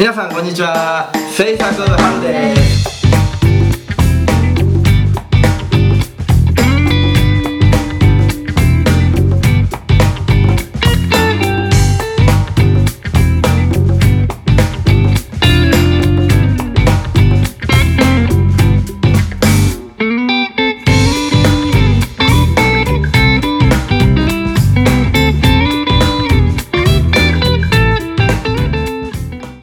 皆さんこんにちは。制作春です。